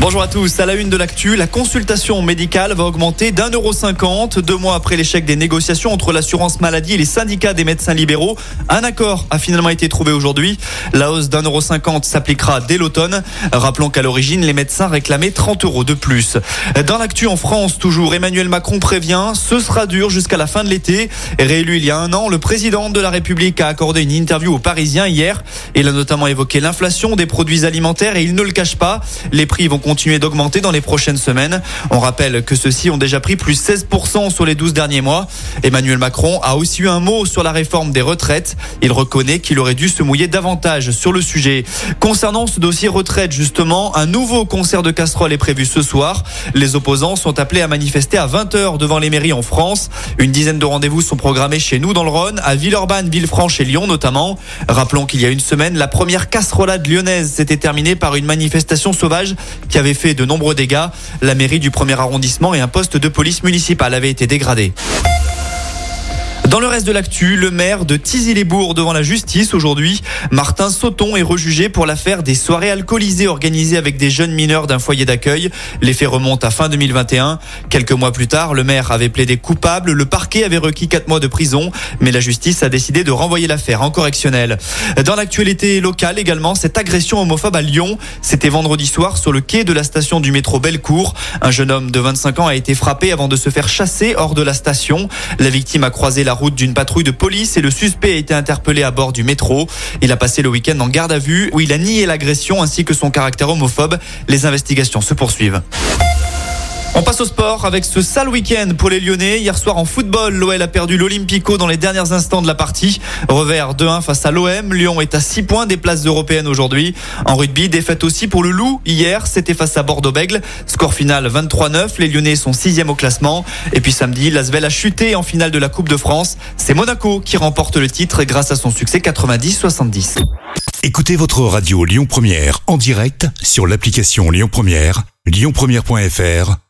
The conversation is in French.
Bonjour à tous. À la une de l'actu, la consultation médicale va augmenter d'un euro cinquante. Deux mois après l'échec des négociations entre l'assurance maladie et les syndicats des médecins libéraux, un accord a finalement été trouvé aujourd'hui. La hausse d'un euro cinquante s'appliquera dès l'automne. Rappelons qu'à l'origine, les médecins réclamaient 30 euros de plus. Dans l'actu en France, toujours, Emmanuel Macron prévient, ce sera dur jusqu'à la fin de l'été. Réélu il y a un an, le président de la République a accordé une interview aux Parisiens hier. Il a notamment évoqué l'inflation des produits alimentaires et il ne le cache pas. Les prix vont continuer d'augmenter dans les prochaines semaines. On rappelle que ceux-ci ont déjà pris plus 16% sur les 12 derniers mois. Emmanuel Macron a aussi eu un mot sur la réforme des retraites. Il reconnaît qu'il aurait dû se mouiller davantage sur le sujet. Concernant ce dossier retraite, justement, un nouveau concert de casseroles est prévu ce soir. Les opposants sont appelés à manifester à 20h devant les mairies en France. Une dizaine de rendez-vous sont programmés chez nous dans le Rhône, à Villeurbanne, Villefranche et Lyon notamment. Rappelons qu'il y a une semaine, la première casserolade lyonnaise s'était terminée par une manifestation sauvage qui avait fait de nombreux dégâts. La mairie du premier arrondissement et un poste de police municipale avaient été dégradés. Dans le reste de l'actu, le maire de Tizy-les-Bourgs devant la justice aujourd'hui, Martin Sauton est rejugé pour l'affaire des soirées alcoolisées organisées avec des jeunes mineurs d'un foyer d'accueil. Les faits remontent à fin 2021. Quelques mois plus tard, le maire avait plaidé coupable, le parquet avait requis 4 mois de prison, mais la justice a décidé de renvoyer l'affaire en correctionnel. Dans l'actualité locale également, cette agression homophobe à Lyon, c'était vendredi soir sur le quai de la station du métro Bellecour. Un jeune homme de 25 ans a été frappé avant de se faire chasser hors de la station. La victime a croisé la route d'une patrouille de police et le suspect a été interpellé à bord du métro. Il a passé le week-end en garde à vue où il a nié l'agression ainsi que son caractère homophobe. Les investigations se poursuivent. On passe au sport avec ce sale week-end pour les Lyonnais. Hier soir en football, l'OL a perdu l'Olympico dans les derniers instants de la partie. Revers 2-1 face à l'OM. Lyon est à 6 points des places européennes aujourd'hui. En rugby, défaite aussi pour le Loup. Hier, c'était face à Bordeaux-Bègle. Score final 23-9. Les Lyonnais sont 6 au classement. Et puis samedi, l'Asvel a chuté en finale de la Coupe de France. C'est Monaco qui remporte le titre grâce à son succès 90-70. Écoutez votre radio Lyon Première en direct sur l'application Lyon Première, lyonpremière.fr